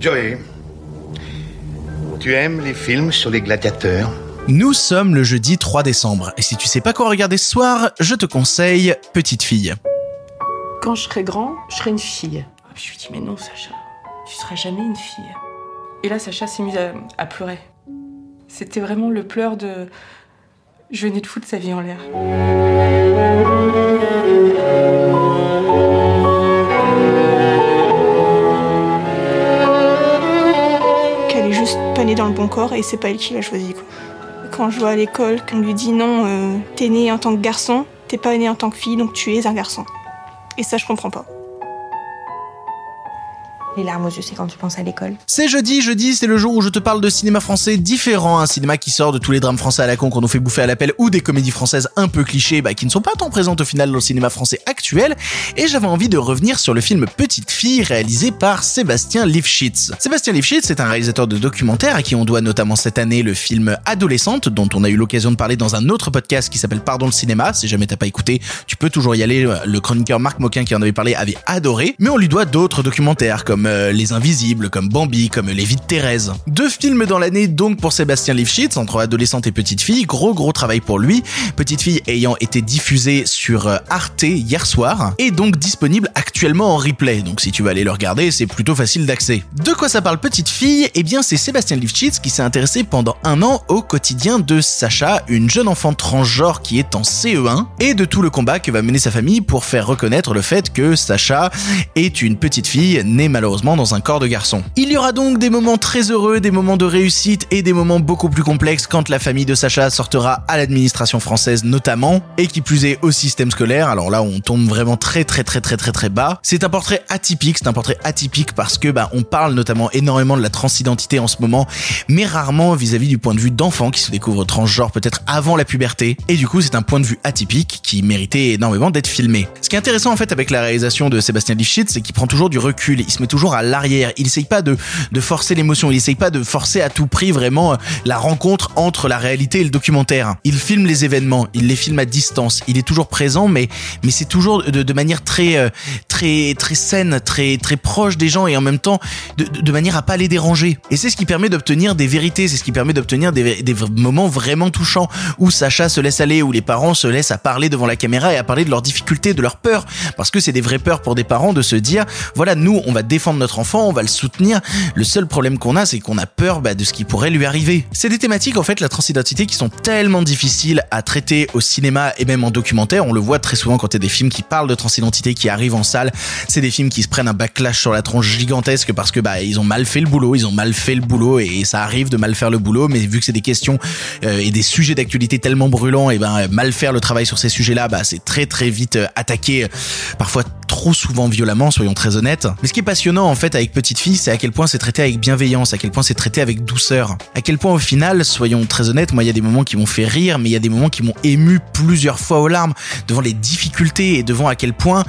Joey, tu aimes les films sur les gladiateurs? Nous sommes le jeudi 3 décembre, et si tu sais pas quoi regarder ce soir, je te conseille Petite Fille. Quand je serai grand, je serai une fille. Je lui dis, mais non, Sacha, tu seras jamais une fille. Et là, Sacha s'est mise à, à pleurer. C'était vraiment le pleur de. Je venais de foutre sa vie en l'air. Née dans le bon corps et c'est pas elle qui l'a choisi. Quoi. Quand je vois à l'école qu'on lui dit non, euh, t'es né en tant que garçon, t'es pas né en tant que fille, donc tu es un garçon. Et ça, je comprends pas. Les larmes aux yeux, c'est quand tu penses à l'école. C'est jeudi, jeudi, c'est le jour où je te parle de cinéma français différent, un cinéma qui sort de tous les drames français à la con qu'on nous fait bouffer à l'appel ou des comédies françaises un peu clichés, bah, qui ne sont pas tant présentes au final dans le cinéma français actuel, et j'avais envie de revenir sur le film Petite Fille réalisé par Sébastien Lifshitz. Sébastien Lifshitz est un réalisateur de documentaires à qui on doit notamment cette année le film Adolescente, dont on a eu l'occasion de parler dans un autre podcast qui s'appelle Pardon le cinéma, si jamais t'as pas écouté, tu peux toujours y aller, le chroniqueur Marc Moquin qui en avait parlé avait adoré, mais on lui doit d'autres documentaires comme euh, Les Invisibles, comme Bambi, comme Les Vies de Thérèse. Deux films dans l'année donc pour Sébastien Lifshitz, entre adolescente et petite fille, gros gros travail pour lui, Petite fille ayant été diffusée sur euh, Arte hier soir, et donc disponible actuellement en replay, donc si tu veux aller le regarder, c'est plutôt facile d'accès. De quoi ça parle Petite fille? Eh bien c'est Sébastien Lifshitz qui s'est intéressé pendant un an au quotidien de Sacha, une jeune enfant transgenre qui est en CE1, et de tout le combat que va mener sa famille pour faire reconnaître le fait que Sacha est une petite fille née malheureusement dans un corps de garçon. Il y aura donc des moments très heureux, des moments de réussite et des moments beaucoup plus complexes quand la famille de Sacha sortira à l'administration française notamment, et qui plus est au système scolaire, alors là on tombe vraiment très très très très très très bas. C'est un portrait atypique, c'est un portrait atypique parce que bah on parle notamment énormément de la transidentité en ce moment, mais rarement vis-à-vis du point de vue d'enfants qui se découvrent transgenres peut-être avant la puberté, et du coup c'est un point de vue atypique qui méritait énormément d'être filmé. Ce qui est intéressant en fait avec la réalisation de Sébastien Lifshitz, c'est qu'il prend toujours du recul, il se met toujours à l'arrière. Il essaye pas de, de forcer l'émotion, il essaye pas de forcer à tout prix vraiment euh, la rencontre entre la réalité et le documentaire. Il filme les événements, il les filme à distance, il est toujours présent, mais, mais c'est toujours de, de manière très, euh, très, très saine, très, très proche des gens et en même temps de, de manière à pas les déranger. Et c'est ce qui permet d'obtenir des vérités, c'est ce qui permet d'obtenir des, des moments vraiment touchants où Sacha se laisse aller, où les parents se laissent à parler devant la caméra et à parler de leurs difficultés, de leurs peurs, parce que c'est des vraies peurs pour des parents de se dire, voilà, nous, on va défendre notre enfant, on va le soutenir. Le seul problème qu'on a, c'est qu'on a peur bah, de ce qui pourrait lui arriver. C'est des thématiques, en fait, la transidentité qui sont tellement difficiles à traiter au cinéma et même en documentaire. On le voit très souvent quand il y a des films qui parlent de transidentité qui arrivent en salle. C'est des films qui se prennent un backlash sur la tronche gigantesque parce que bah ils ont mal fait le boulot, ils ont mal fait le boulot et ça arrive de mal faire le boulot. Mais vu que c'est des questions euh, et des sujets d'actualité tellement brûlants, et ben mal faire le travail sur ces sujets-là, bah c'est très très vite euh, attaqué, parfois trop souvent violemment, soyons très honnêtes. Mais ce qui est passionnant en fait avec Petite Fille, c'est à quel point c'est traité avec bienveillance, à quel point c'est traité avec douceur. À quel point au final, soyons très honnêtes, moi il y a des moments qui m'ont fait rire, mais il y a des moments qui m'ont ému plusieurs fois aux larmes devant les difficultés et devant à quel point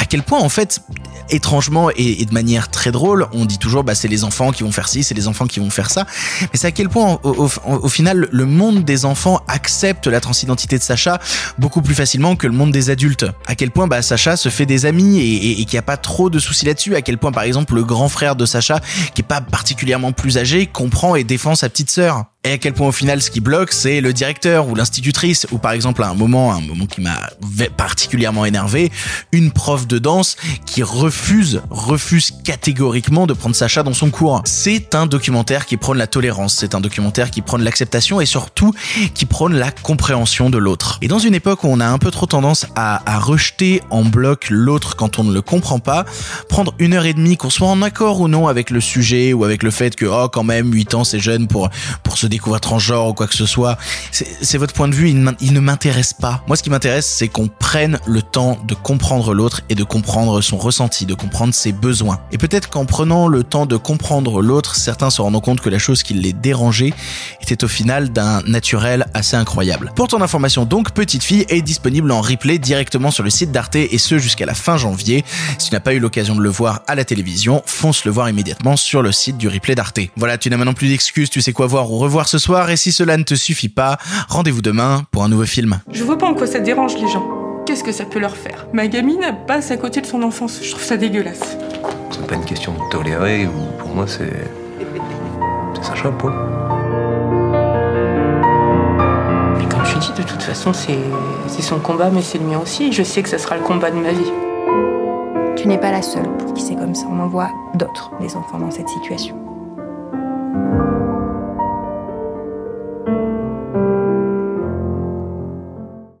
à quel point en fait étrangement et, de manière très drôle on dit toujours bah c'est les enfants qui vont faire ci c'est les enfants qui vont faire ça. Mais c'est à quel point au, final le monde des enfants accepte la transidentité de Sacha beaucoup plus facilement que le monde des adultes. À quel point bah Sacha se fait des amis et qu'il n'y a pas trop de soucis là-dessus. À quel point par exemple le grand frère de Sacha qui est pas particulièrement plus âgé comprend et défend sa petite sœur et à quel point au final ce qui bloque c'est le directeur ou l'institutrice ou par exemple à un moment un moment qui m'a particulièrement énervé une prof de danse qui refuse refuse catégoriquement de prendre Sacha dans son cours. C'est un documentaire qui prône la tolérance c'est un documentaire qui prône l'acceptation et surtout qui prône la compréhension de l'autre. Et dans une époque où on a un peu trop tendance à, rejeter en bloc l'autre quand on ne le comprend pas prendre une heure et demie qu'on soit en accord ou non avec le sujet ou avec le fait que oh quand même 8 ans c'est jeune pour pour se découvrir transgenre ou quoi que ce soit. C'est votre point de vue, il, ne m'intéresse pas. Moi, ce qui m'intéresse, c'est qu'on prenne le temps de comprendre l'autre et de comprendre son ressenti, de comprendre ses besoins. Et peut-être qu'en prenant le temps de comprendre l'autre, certains se rendent compte que la chose qui les dérangeait était au final d'un naturel assez incroyable. Pour ton information donc, Petite Fille est disponible en replay directement sur le site d'Arte et ce jusqu'à la fin janvier. Si tu n'as pas eu l'occasion de le voir à la télévision, fonce le voir immédiatement sur le site du replay d'Arte. Voilà, tu n'as maintenant plus d'excuses, tu sais quoi voir ou revoir ce soir et si cela ne te suffit pas, rendez-vous demain pour un nouveau film. Je vois pas en quoi ça dérange les gens. Qu'est-ce que ça peut leur faire? Ma gamine passe à côté de son enfance. Je trouve ça dégueulasse. c'est pas une question de tolérer, ou pour moi, c'est. C'est sa chapeau. Mais comme je dis, de toute façon, c'est c'est son combat, mais c'est le mien aussi. Je sais que ça sera le combat de ma vie. Tu n'es pas la seule pour qui c'est comme ça. On en voit d'autres, des enfants dans cette situation.